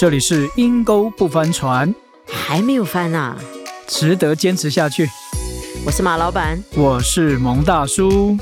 这里是阴沟不翻船，还没有翻啊！值得坚持下去。我是马老板，我是蒙大叔。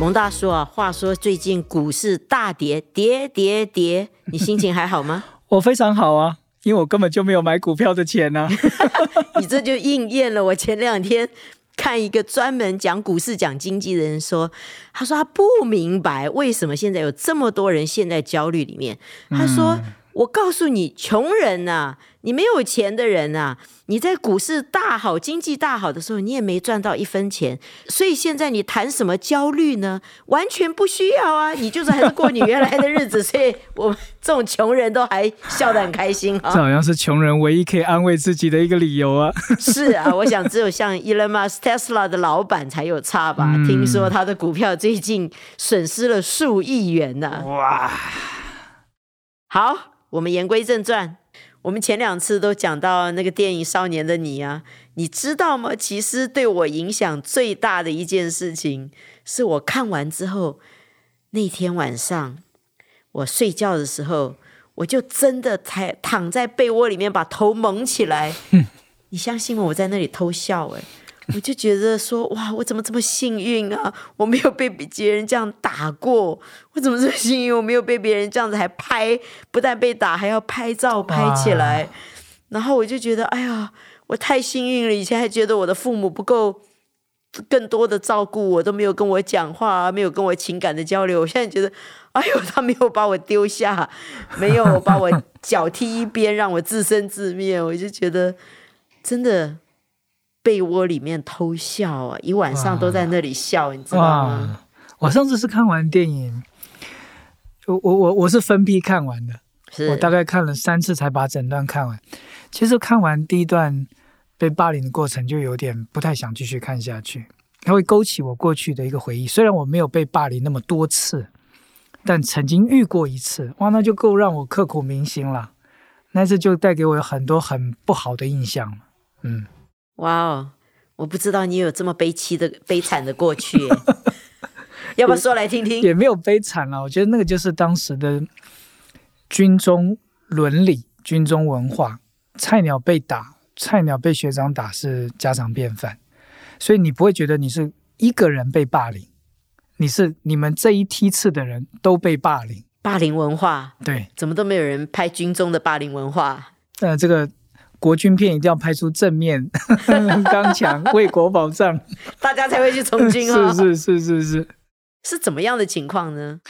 蒙大叔啊，话说最近股市大跌，跌跌跌，你心情还好吗？我非常好啊，因为我根本就没有买股票的钱呢。你这就应验了我前两天看一个专门讲股市、讲经济的人说，他说他不明白为什么现在有这么多人陷在焦虑里面。他说：“我告诉你，穷人呐，你没有钱的人呐。”你在股市大好、经济大好的时候，你也没赚到一分钱，所以现在你谈什么焦虑呢？完全不需要啊！你就是还是过你原来的日子，所以我们这种穷人都还笑得很开心啊！这好像是穷人唯一可以安慰自己的一个理由啊！是啊，我想只有像 Elon Musk Tesla 的老板才有差吧？听说他的股票最近损失了数亿元呢！哇！好，我们言归正传。我们前两次都讲到那个电影《少年的你》啊，你知道吗？其实对我影响最大的一件事情，是我看完之后那天晚上我睡觉的时候，我就真的躺躺在被窝里面，把头蒙起来。你相信吗？我在那里偷笑哎。我就觉得说哇，我怎么这么幸运啊？我没有被别人这样打过，我怎么这么幸运？我没有被别人这样子还拍，不但被打，还要拍照拍起来。然后我就觉得，哎呀，我太幸运了。以前还觉得我的父母不够更多的照顾我，都没有跟我讲话，没有跟我情感的交流。我现在觉得，哎呦，他没有把我丢下，没有把我脚踢一边，让我自生自灭。我就觉得，真的。被窝里面偷笑啊，一晚上都在那里笑，你知道吗？我上次是看完电影，我我我我是分批看完的，我大概看了三次才把整段看完。其实看完第一段被霸凌的过程，就有点不太想继续看下去。它会勾起我过去的一个回忆，虽然我没有被霸凌那么多次，但曾经遇过一次，哇，那就够让我刻骨铭心了。那次就带给我很多很不好的印象嗯。哇哦！我不知道你有这么悲凄的、悲惨的过去，要不要说来听听？也没有悲惨了，我觉得那个就是当时的军中伦理、军中文化。菜鸟被打，菜鸟被学长打是家常便饭，所以你不会觉得你是一个人被霸凌，你是你们这一梯次的人都被霸凌。霸凌文化，对，怎么都没有人拍军中的霸凌文化？呃，这个。国军片一定要拍出正面、刚强、为国保障，大家才会去从军 哦。是是是是是，是怎么样的情况呢？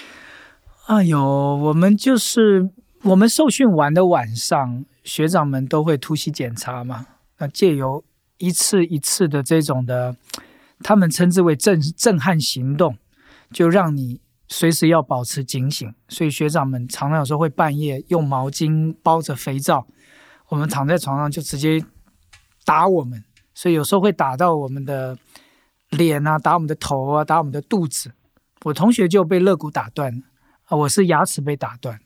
哎呦，我们就是我们受训完的晚上，学长们都会突袭检查嘛。那借由一次一次的这种的，他们称之为震震撼行动，就让你随时要保持警醒。所以学长们常常有时候会半夜用毛巾包着肥皂。我们躺在床上就直接打我们，所以有时候会打到我们的脸啊，打我们的头啊，打我们的肚子。我同学就被肋骨打断了啊，我是牙齿被打断。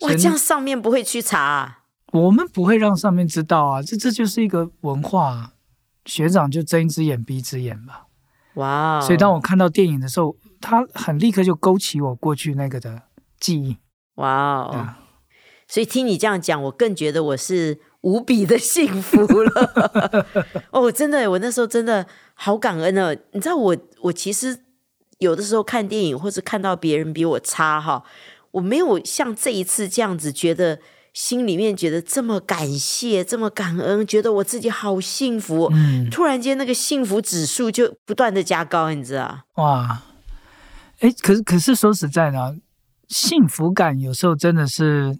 哇，这样上面不会去查？我们不会让上面知道啊，这这就是一个文化。学长就睁一只眼闭一只眼吧。哇，所以当我看到电影的时候，他很立刻就勾起我过去那个的记忆。哇哦。所以听你这样讲，我更觉得我是无比的幸福了。哦，真的，我那时候真的好感恩呢。你知道，我我其实有的时候看电影，或者看到别人比我差哈，我没有像这一次这样子，觉得心里面觉得这么感谢，这么感恩，觉得我自己好幸福。嗯，突然间那个幸福指数就不断的加高，你知道？哇，哎，可是可是说实在的，幸福感有时候真的是。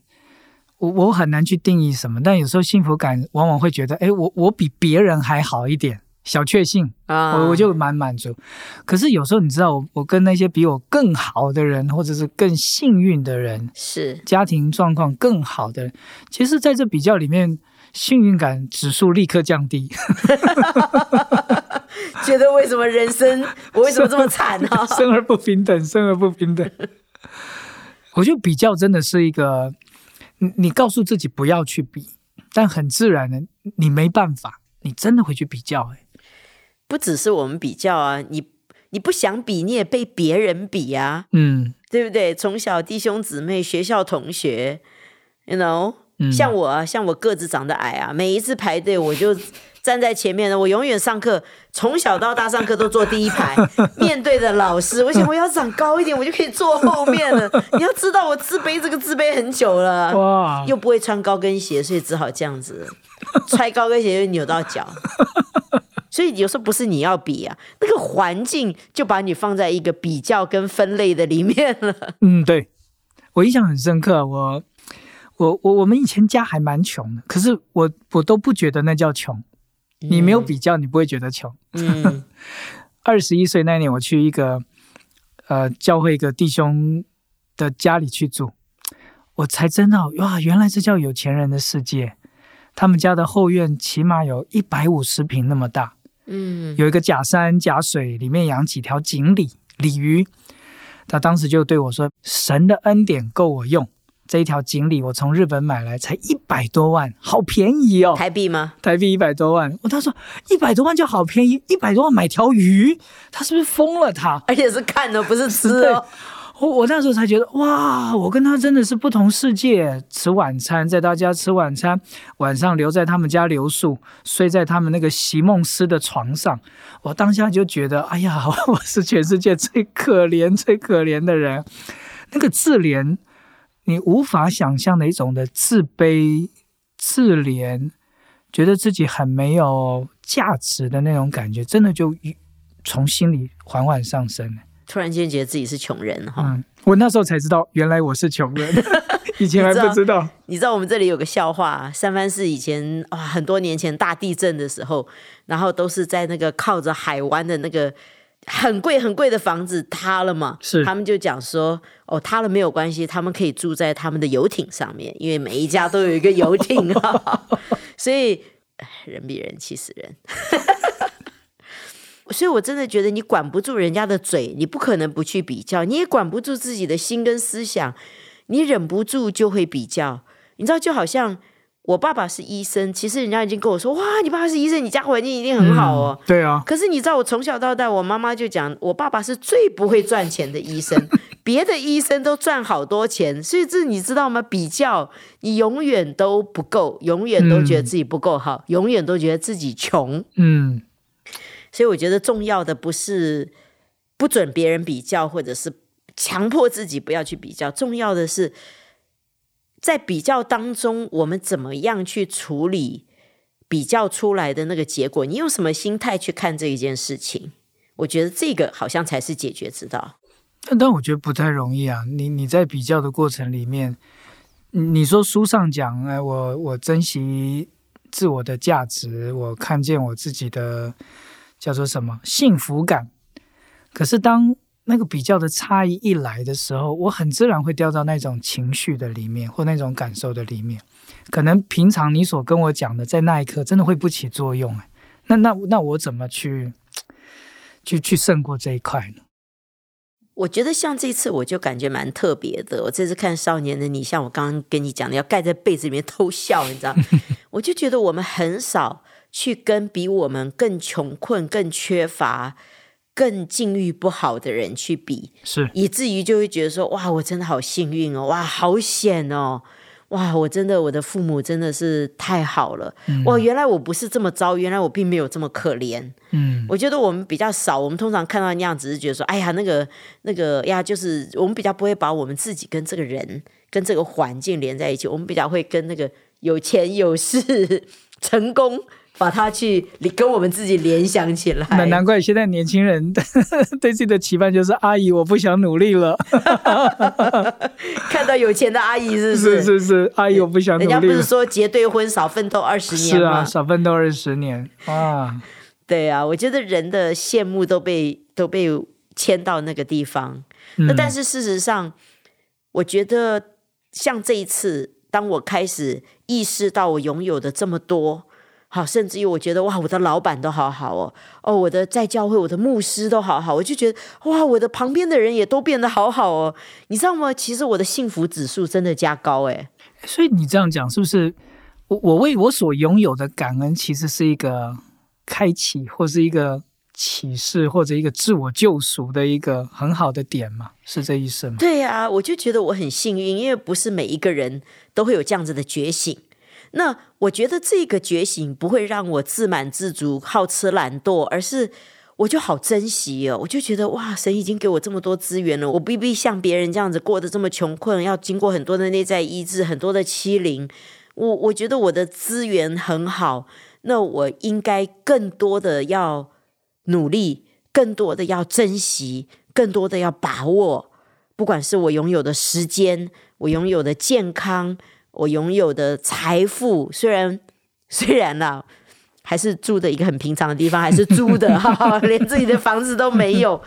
我我很难去定义什么，但有时候幸福感往往会觉得，哎，我我比别人还好一点，小确幸啊，我我就蛮满足。可是有时候你知道，我我跟那些比我更好的人，或者是更幸运的人，是家庭状况更好的人，其实在这比较里面，幸运感指数立刻降低。觉得为什么人生我为什么这么惨呢？生而不平等，生而不平等。我觉得比较真的是一个。你你告诉自己不要去比，但很自然的，你没办法，你真的会去比较。哎，不只是我们比较啊，你你不想比，你也被别人比啊，嗯，对不对？从小弟兄姊妹、学校同学，，you know，像我啊，像我个子长得矮啊，每一次排队我就。站在前面的我永远上课，从小到大上课都坐第一排，面对着老师。我想 我要长高一点，我就可以坐后面了。你要知道，我自卑这个自卑很久了，哇，又不会穿高跟鞋，所以只好这样子，穿高跟鞋又扭到脚。所以有时候不是你要比啊，那个环境就把你放在一个比较跟分类的里面了。嗯，对我印象很深刻。我我我我们以前家还蛮穷的，可是我我都不觉得那叫穷。你没有比较，你不会觉得穷。嗯，二十一岁那年，我去一个呃教会一个弟兄的家里去住，我才真的哇，原来这叫有钱人的世界。他们家的后院起码有一百五十平那么大，嗯，有一个假山假水，里面养几条锦鲤鲤鱼。他当时就对我说：“神的恩典够我用。”这一条锦鲤我从日本买来才一百多万，好便宜哦！台币吗？台币一百多万。我他说一百多万就好便宜，一百多万买条鱼，他是不是疯了？他而且是看的，不是吃哦。我我那时候才觉得哇，我跟他真的是不同世界。吃晚餐在他家吃晚餐，晚上留在他们家留宿，睡在他们那个席梦思的床上。我当下就觉得，哎呀，我是全世界最可怜、最可怜的人。那个自怜。你无法想象的一种的自卑、自怜，觉得自己很没有价值的那种感觉，真的就从心里缓缓上升。突然间觉得自己是穷人哈。嗯，我那时候才知道，原来我是穷人，以前还不知道。你知道我们这里有个笑话，三藩市以前啊，很多年前大地震的时候，然后都是在那个靠着海湾的那个。很贵很贵的房子塌了嘛？是，他们就讲说，哦，塌了没有关系，他们可以住在他们的游艇上面，因为每一家都有一个游艇啊。所以人比人气死人。所以我真的觉得你管不住人家的嘴，你不可能不去比较；你也管不住自己的心跟思想，你忍不住就会比较。你知道，就好像。我爸爸是医生，其实人家已经跟我说：“哇，你爸爸是医生，你家环境一定很好哦。”对啊。可是你知道，我从小到大，我妈妈就讲，我爸爸是最不会赚钱的医生，别的医生都赚好多钱，所以这你知道吗？比较你永远都不够，永远都觉得自己不够好，永远都觉得自己穷。嗯。所以我觉得重要的不是不准别人比较，或者是强迫自己不要去比较，重要的是。在比较当中，我们怎么样去处理比较出来的那个结果？你用什么心态去看这一件事情？我觉得这个好像才是解决之道。但我觉得不太容易啊！你你在比较的过程里面，你说书上讲，哎，我我珍惜自我的价值，我看见我自己的叫做什么幸福感。可是当那个比较的差异一来的时候，我很自然会掉到那种情绪的里面，或那种感受的里面。可能平常你所跟我讲的，在那一刻真的会不起作用。哎，那那那我怎么去去去胜过这一块呢？我觉得像这次，我就感觉蛮特别的。我这次看《少年的你》，像我刚刚跟你讲的，要盖在被子里面偷笑，你知道？我就觉得我们很少去跟比我们更穷困、更缺乏。更境遇不好的人去比，是以至于就会觉得说，哇，我真的好幸运哦，哇，好险哦，哇，我真的我的父母真的是太好了，哇，原来我不是这么糟，原来我并没有这么可怜。嗯，我觉得我们比较少，我们通常看到那样子是觉得说，哎呀，那个那个呀，就是我们比较不会把我们自己跟这个人跟这个环境连在一起，我们比较会跟那个有钱有势 成功。把它去跟我们自己联想起来，那难怪现在年轻人 对自己的期盼就是阿姨，我不想努力了。看到有钱的阿姨是是是是，阿姨我不想努力。人家不是说结对婚少奋斗二十年吗？是啊，少奋斗二十年啊。对啊，我觉得人的羡慕都被都被牵到那个地方。那但是事实上，我觉得像这一次，当我开始意识到我拥有的这么多。好，甚至于我觉得哇，我的老板都好好哦，哦，我的在教会，我的牧师都好好，我就觉得哇，我的旁边的人也都变得好好哦，你知道吗？其实我的幸福指数真的加高诶。所以你这样讲是不是？我我为我所拥有的感恩，其实是一个开启或是一个启示或者一个自我救赎的一个很好的点嘛？是这意思吗？对呀，我就觉得我很幸运，因为不是每一个人都会有这样子的觉醒。那我觉得这个觉醒不会让我自满自足、好吃懒惰，而是我就好珍惜哦。我就觉得哇，神已经给我这么多资源了，我不必像别人这样子过得这么穷困，要经过很多的内在医治、很多的欺凌。我我觉得我的资源很好，那我应该更多的要。努力，更多的要珍惜，更多的要把握。不管是我拥有的时间，我拥有的健康，我拥有的财富，虽然虽然呢，还是住的一个很平常的地方，还是租的，哈，连自己的房子都没有。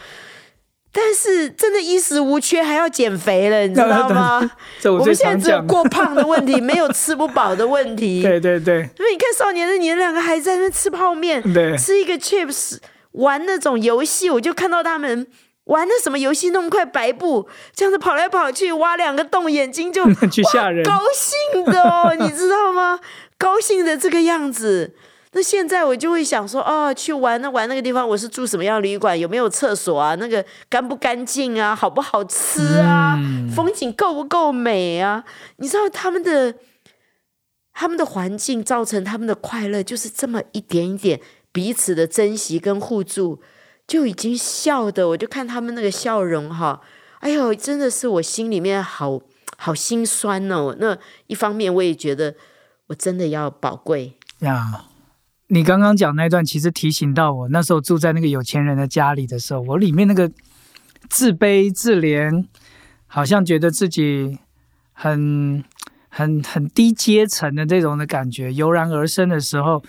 但是真的衣食无缺，还要减肥了，你知道吗？我们现在只有过胖的问题，没有吃不饱的问题。对对对，因为你看少年的你们两个还在那吃泡面，对，吃一个 chips。玩那种游戏，我就看到他们玩的什么游戏，那么快白布，这样子跑来跑去，挖两个洞，眼睛就 去吓人，高兴的哦，你知道吗？高兴的这个样子。那现在我就会想说，哦，去玩那玩那个地方，我是住什么样旅馆？有没有厕所啊？那个干不干净啊？好不好吃啊？风景够不够美啊？你知道他们的他们的环境造成他们的快乐，就是这么一点一点。彼此的珍惜跟互助，就已经笑的，我就看他们那个笑容哈，哎呦，真的是我心里面好好心酸哦。那一方面，我也觉得我真的要宝贵呀。你刚刚讲那段，其实提醒到我，那时候住在那个有钱人的家里的时候，我里面那个自卑自怜，好像觉得自己很很很低阶层的这种的感觉油然而生的时候。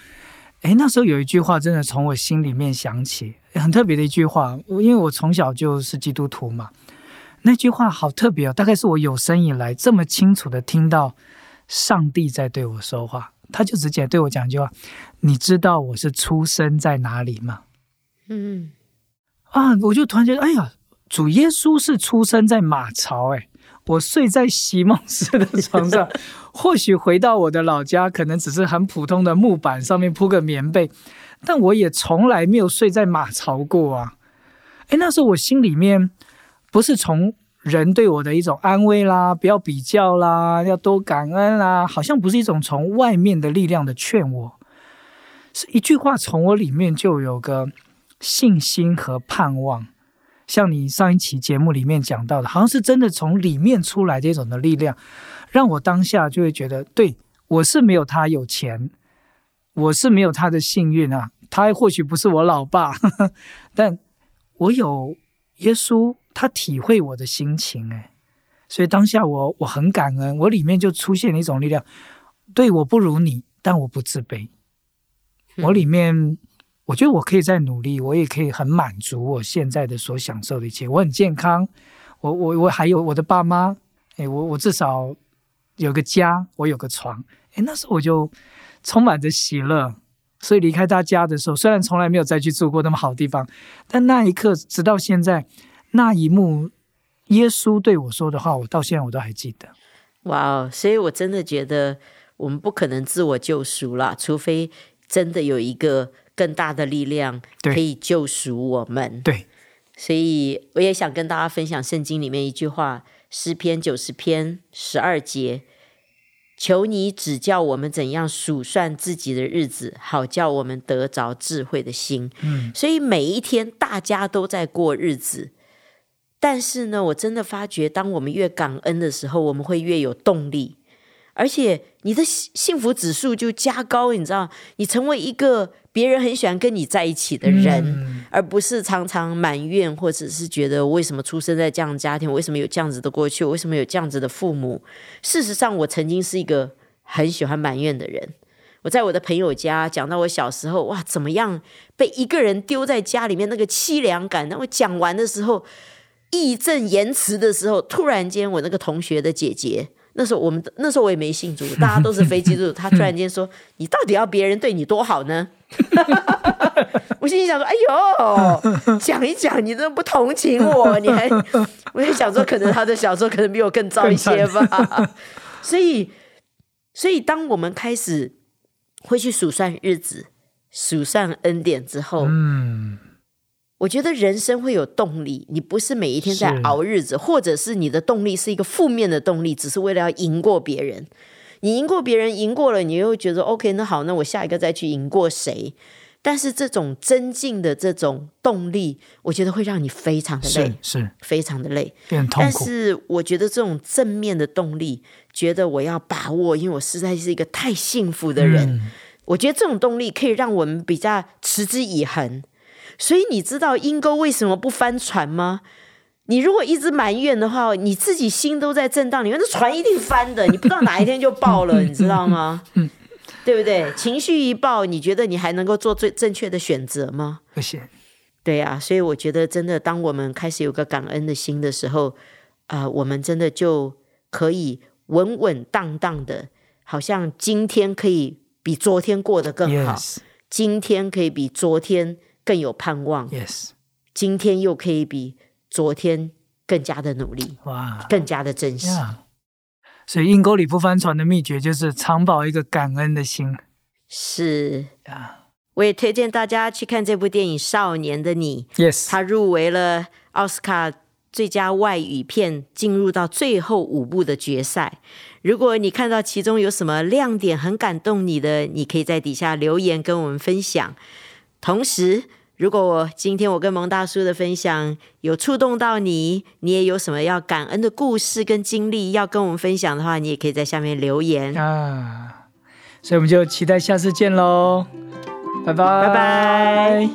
哎，那时候有一句话真的从我心里面想起，很特别的一句话。因为我从小就是基督徒嘛，那句话好特别哦。大概是我有生以来这么清楚的听到上帝在对我说话，他就直接对我讲一句话：“你知道我是出生在哪里吗？”嗯，啊，我就突然觉得，哎呀，主耶稣是出生在马槽，哎。我睡在席梦思的床上，或许回到我的老家，可能只是很普通的木板上面铺个棉被，但我也从来没有睡在马槽过啊！诶，那时候我心里面不是从人对我的一种安慰啦，不要比较啦，要多感恩啦，好像不是一种从外面的力量的劝我，是一句话从我里面就有个信心和盼望。像你上一期节目里面讲到的，好像是真的从里面出来这种的力量，让我当下就会觉得，对我是没有他有钱，我是没有他的幸运啊，他或许不是我老爸，但我有耶稣，他体会我的心情，哎，所以当下我我很感恩，我里面就出现了一种力量，对我不如你，但我不自卑，我里面。我觉得我可以再努力，我也可以很满足我现在的所享受的一切。我很健康，我我我还有我的爸妈，哎，我我至少有个家，我有个床，哎，那时候我就充满着喜乐。所以离开他家的时候，虽然从来没有再去住过那么好地方，但那一刻直到现在，那一幕耶稣对我说的话，我到现在我都还记得。哇哦！所以我真的觉得我们不可能自我救赎了，除非真的有一个。更大的力量可以救赎我们。对，所以我也想跟大家分享圣经里面一句话：诗篇九十篇十二节，求你指教我们怎样数算自己的日子，好叫我们得着智慧的心。嗯，所以每一天大家都在过日子，但是呢，我真的发觉，当我们越感恩的时候，我们会越有动力，而且你的幸福指数就加高。你知道，你成为一个。别人很喜欢跟你在一起的人，而不是常常埋怨，或者是觉得为什么出生在这样的家庭，为什么有这样子的过去，为什么有这样子的父母。事实上，我曾经是一个很喜欢埋怨的人。我在我的朋友家讲到我小时候，哇，怎么样被一个人丢在家里面那个凄凉感。那我讲完的时候，义正言辞的时候，突然间我那个同学的姐姐。那时候我们那时候我也没信主，大家都是非基督徒。他突然间说：“你到底要别人对你多好呢？” 我心里想说：“哎呦，讲一讲，你都不同情我，你还……我也想说，可能他的小时候可能比我更糟一些吧。”所以，所以当我们开始会去数算日子、数算恩典之后，嗯，我觉得人生会有动力，你不是每一天在熬日子，或者是你的动力是一个负面的动力，只是为了要赢过别人。你赢过别人，赢过了，你又觉得 OK，那好，那我下一个再去赢过谁？但是这种增进的这种动力，我觉得会让你非常的累，是非常的累，变痛苦。但是我觉得这种正面的动力，觉得我要把握，因为我实在是一个太幸福的人。我觉得这种动力可以让我们比较持之以恒。所以你知道阴沟为什么不翻船吗？你如果一直埋怨的话，你自己心都在震荡，里面那船一定翻的，你不知道哪一天就爆了，你知道吗？对不对？情绪一爆，你觉得你还能够做最正确的选择吗？不行。对呀，所以我觉得真的，当我们开始有个感恩的心的时候，啊，我们真的就可以稳稳当当的，好像今天可以比昨天过得更好，今天可以比昨天更有盼望，yes，今天又可以比昨天更加的努力，哇，更加的珍惜。所以阴沟里不翻船的秘诀就是常保一个感恩的心。是啊，我也推荐大家去看这部电影《少年的你》。Yes，它入围了奥斯卡最佳外语片，进入到最后五部的决赛。如果你看到其中有什么亮点很感动你的，你可以在底下留言跟我们分享。同时，如果我今天我跟蒙大叔的分享有触动到你，你也有什么要感恩的故事跟经历要跟我们分享的话，你也可以在下面留言啊。所以我们就期待下次见喽，拜拜拜拜。